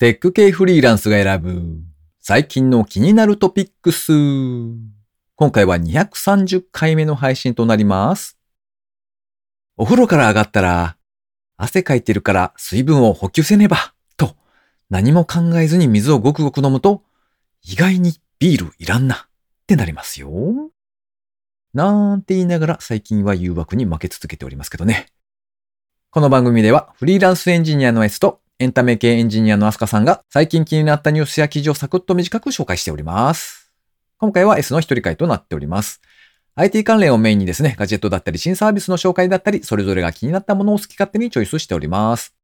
テック系フリーランスが選ぶ最近の気になるトピックス。今回は230回目の配信となります。お風呂から上がったら、汗かいてるから水分を補給せねば、と何も考えずに水をごくごく飲むと、意外にビールいらんなってなりますよ。なんて言いながら最近は誘惑に負け続けておりますけどね。この番組ではフリーランスエンジニアの S とエンタメ系エンジニアのアスカさんが最近気になったニュースや記事をサクッと短く紹介しております。今回は S の一人会となっております。IT 関連をメインにですね、ガジェットだったり新サービスの紹介だったり、それぞれが気になったものを好き勝手にチョイスしております。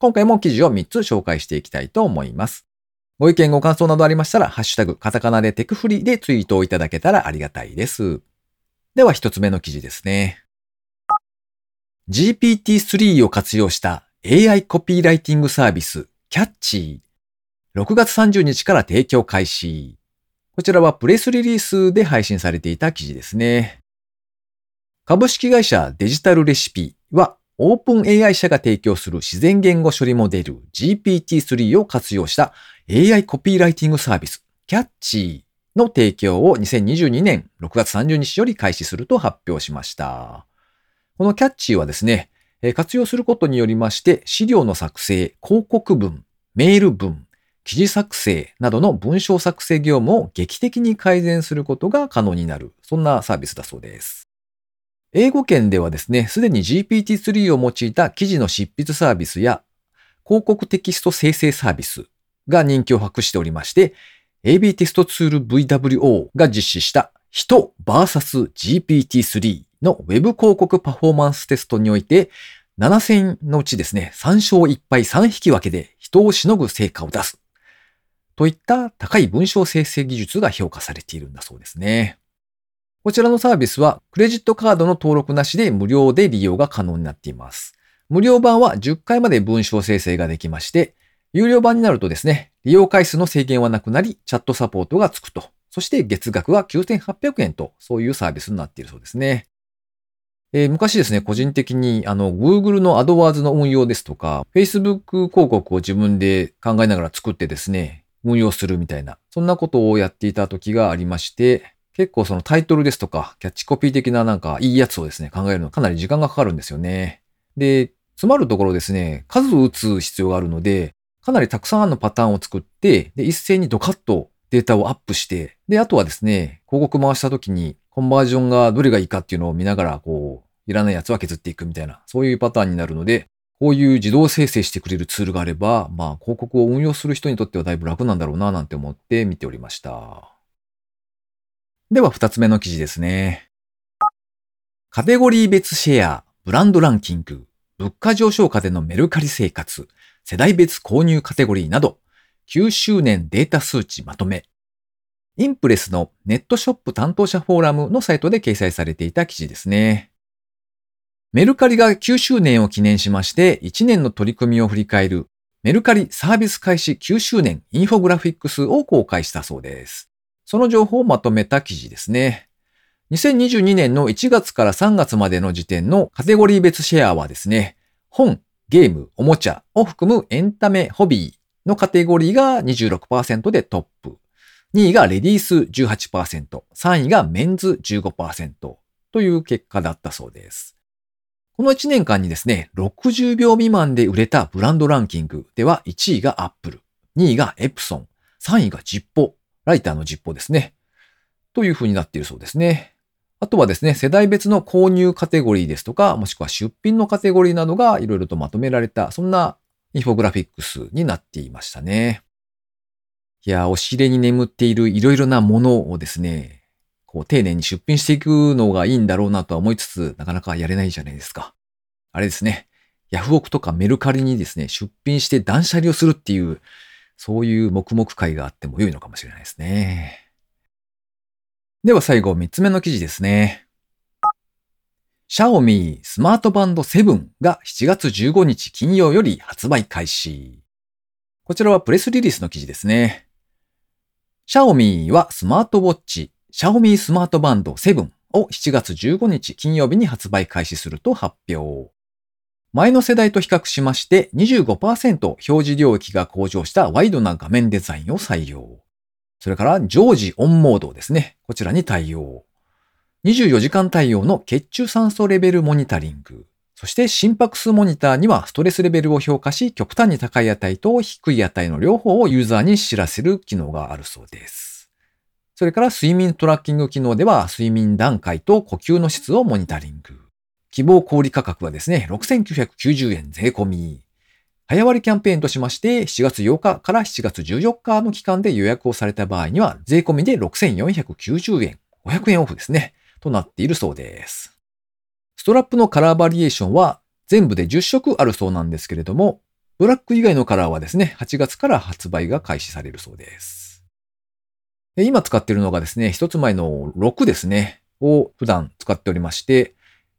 今回も記事を3つ紹介していきたいと思います。ご意見ご感想などありましたら、ハッシュタグ、カタカナでテクフリーでツイートをいただけたらありがたいです。では一つ目の記事ですね。GPT-3 を活用した AI コピーライティングサービスキャッチー。6月30日から提供開始。こちらはプレスリリースで配信されていた記事ですね。株式会社デジタルレシピはオープン AI 社が提供する自然言語処理モデル GPT-3 を活用した AI コピーライティングサービスキャッチーの提供を2022年6月30日より開始すると発表しました。このキャッチーはですね、活用することによりまして、資料の作成、広告文、メール文、記事作成などの文章作成業務を劇的に改善することが可能になる、そんなサービスだそうです。英語圏ではですね、すでに GPT-3 を用いた記事の執筆サービスや広告テキスト生成サービスが人気を博しておりまして、AB テストツール VWO が実施した人 vs GPT-3 の Web 広告パフォーマンステストにおいて、7戦のうちですね、3勝1敗3引き分けで人をしのぐ成果を出す。といった高い文章生成技術が評価されているんだそうですね。こちらのサービスはクレジットカードの登録なしで無料で利用が可能になっています。無料版は10回まで文章生成ができまして、有料版になるとですね、利用回数の制限はなくなり、チャットサポートがつくと。そして月額は9800円と、そういうサービスになっているそうですね。えー、昔ですね、個人的にあの Google の AdWords の運用ですとか、Facebook 広告を自分で考えながら作ってですね、運用するみたいな、そんなことをやっていた時がありまして、結構そのタイトルですとか、キャッチコピー的ななんかいいやつをですね、考えるのかなり時間がかかるんですよね。で、詰まるところですね、数を打つ必要があるので、かなりたくさんのパターンを作って、で、一斉にドカッとデータをアップして、で、あとはですね、広告回した時にコンバージョンがどれがいいかっていうのを見ながら、こう、いらないやつは削っていくみたいな、そういうパターンになるので、こういう自動生成してくれるツールがあれば、まあ広告を運用する人にとってはだいぶ楽なんだろうななんて思って見ておりました。では二つ目の記事ですね。カテゴリー別シェア、ブランドランキング、物価上昇下でのメルカリ生活、世代別購入カテゴリーなど、9周年データ数値まとめ。インプレスのネットショップ担当者フォーラムのサイトで掲載されていた記事ですね。メルカリが9周年を記念しまして1年の取り組みを振り返るメルカリサービス開始9周年インフォグラフィックスを公開したそうです。その情報をまとめた記事ですね。2022年の1月から3月までの時点のカテゴリー別シェアはですね、本、ゲーム、おもちゃを含むエンタメ、ホビーのカテゴリーが26%でトップ。2位がレディース18%、3位がメンズ15%という結果だったそうです。この1年間にですね、60秒未満で売れたブランドランキングでは1位がアップル、2位がエプソン、3位がジッポ、ライターのジッポですね。という風になっているそうですね。あとはですね、世代別の購入カテゴリーですとか、もしくは出品のカテゴリーなどがいろいろとまとめられた、そんなインフォグラフィックスになっていましたね。いや、お尻に眠っているいろいろなものをですね、こう、丁寧に出品していくのがいいんだろうなとは思いつつ、なかなかやれないじゃないですか。あれですね。ヤフオクとかメルカリにですね、出品して断捨離をするっていう、そういう黙々会があっても良いのかもしれないですね。では最後、三つ目の記事ですね。シャオミスマートバンド7が7月15日金曜より発売開始。こちらはプレスリリースの記事ですね。シャオミはスマートウォッチシャオミスマートバンド7を7月15日金曜日に発売開始すると発表。前の世代と比較しまして25%表示領域が向上したワイドな画面デザインを採用。それから常時オンモードですね。こちらに対応。24時間対応の血中酸素レベルモニタリング。そして心拍数モニターにはストレスレベルを評価し、極端に高い値と低い値の両方をユーザーに知らせる機能があるそうです。それから睡眠トラッキング機能では睡眠段階と呼吸の質をモニタリング。希望小売価格はですね、6990円税込み。早割キャンペーンとしまして、7月8日から7月14日の期間で予約をされた場合には、税込みで6490円、500円オフですね、となっているそうです。ストラップのカラーバリエーションは全部で10色あるそうなんですけれども、ブラック以外のカラーはですね、8月から発売が開始されるそうです。今使っているのがですね、一つ前の6ですね、を普段使っておりまして、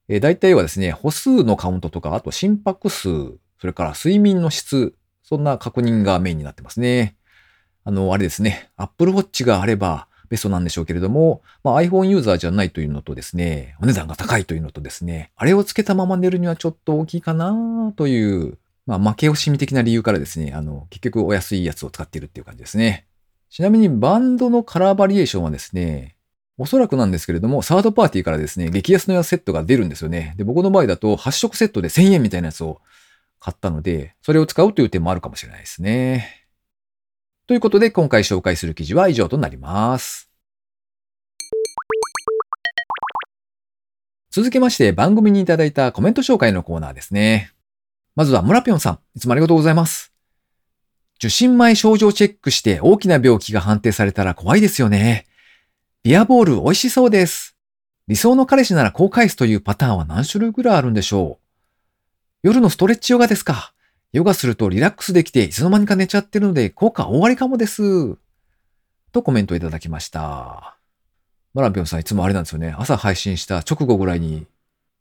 え大体はですね、歩数のカウントとか、あと心拍数、それから睡眠の質、そんな確認がメインになってますね。あの、あれですね、Apple Watch があればベストなんでしょうけれども、まあ、iPhone ユーザーじゃないというのとですね、お値段が高いというのとですね、あれをつけたまま寝るにはちょっと大きいかなという、まあ、負け惜しみ的な理由からですね、あの、結局お安いやつを使っているっていう感じですね。ちなみにバンドのカラーバリエーションはですね、おそらくなんですけれども、サードパーティーからですね、激安のやセットが出るんですよね。で、僕の場合だと8色セットで1000円みたいなやつを買ったので、それを使うという点もあるかもしれないですね。ということで、今回紹介する記事は以上となります。続きまして、番組にいただいたコメント紹介のコーナーですね。まずは、村ぴょんさん、いつもありがとうございます。受診前症状チェックして大きな病気が判定されたら怖いですよね。ビアボール美味しそうです。理想の彼氏ならこう返すというパターンは何種類ぐらいあるんでしょう？夜のストレッチヨガですか。ヨガするとリラックスできていつの間にか寝ちゃってるので効果大ありかもです。とコメントいただきました。マランピョンさんいつもあれなんですよね。朝配信した直後ぐらいに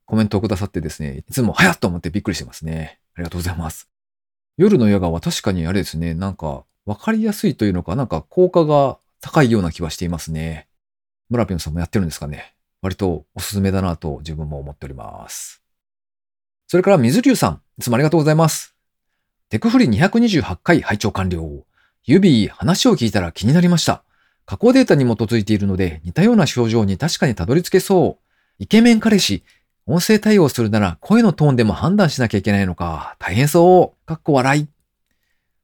コメントをくださってですね、いつも早っと思ってびっくりしてますね。ありがとうございます。夜のヨガは確かにあれですね、なんかわかりやすいというのか、なんか効果が高いような気はしていますね。ムラピンさんもやってるんですかね。割とおすすめだなと自分も思っております。それから水流さん、いつもありがとうございます。テクフリ228回拝聴完了。指、話を聞いたら気になりました。加工データに基づいているので似たような症状に確かにたどり着けそう。イケメン彼氏、音声対応するなら声のトーンでも判断しなきゃいけないのか。大変そう。かっこ笑い。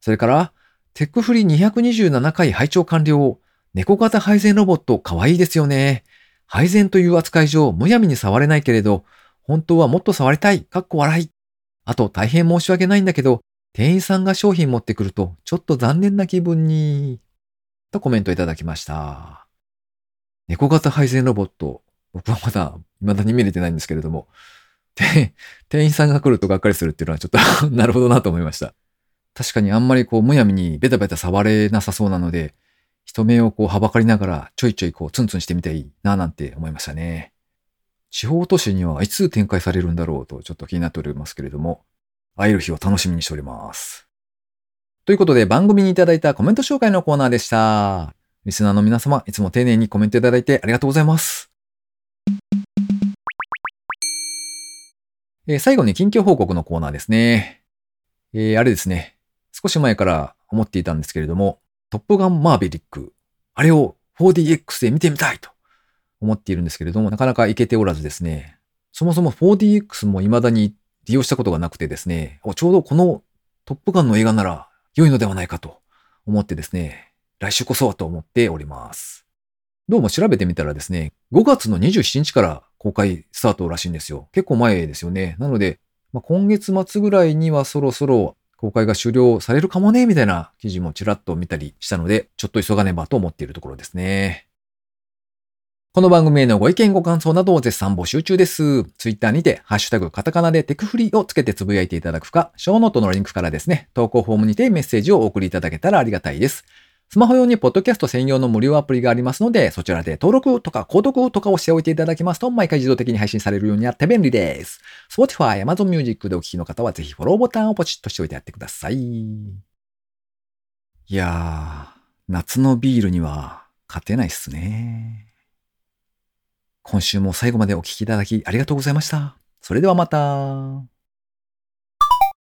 それから、テックフリ227回拝聴完了。猫型配膳ロボット可愛いですよね。配膳という扱い上、むやみに触れないけれど、本当はもっと触りたい。かっこ笑い。あと大変申し訳ないんだけど、店員さんが商品持ってくると、ちょっと残念な気分に。とコメントいただきました。猫型配膳ロボット。僕はまだ、未だに見れてないんですけれども、店員さんが来るとがっかりするっていうのはちょっと なるほどなと思いました。確かにあんまりこう、むやみにベタベタ触れなさそうなので、人目をこう、はばかりながら、ちょいちょいこう、ツンツンしてみたいな、なんて思いましたね。地方都市にはいつ展開されるんだろうとちょっと気になっておりますけれども、会える日を楽しみにしております。ということで番組にいただいたコメント紹介のコーナーでした。リスナーの皆様、いつも丁寧にコメントいただいてありがとうございます。えー、最後に近況報告のコーナーですね。えー、あれですね。少し前から思っていたんですけれども、トップガンマーベリック、あれを 4DX で見てみたいと思っているんですけれども、なかなかいけておらずですね、そもそも 4DX も未だに利用したことがなくてですね、ちょうどこのトップガンの映画なら良いのではないかと思ってですね、来週こそはと思っております。どうも調べてみたらですね、5月の27日から公開スタートらしいんですよ。結構前ですよね。なので、まあ、今月末ぐらいにはそろそろ公開が終了されるかもね、みたいな記事もちらっと見たりしたので、ちょっと急がねばと思っているところですね。この番組へのご意見ご感想などを絶賛募集中です。ツイッターにて、ハッシュタグカタカナでテクフリーをつけてつぶやいていただくか、ショーノートのリンクからですね、投稿フォームにてメッセージをお送りいただけたらありがたいです。スマホ用にポッドキャスト専用の無料アプリがありますので、そちらで登録とか購読とかをしておいていただきますと、毎回自動的に配信されるようになって便利です。Spotify、Amazon Music でお聞きの方はぜひフォローボタンをポチッとしておいてやってください。いやー、夏のビールには勝てないっすね。今週も最後までお聴きいただきありがとうございました。それではまた。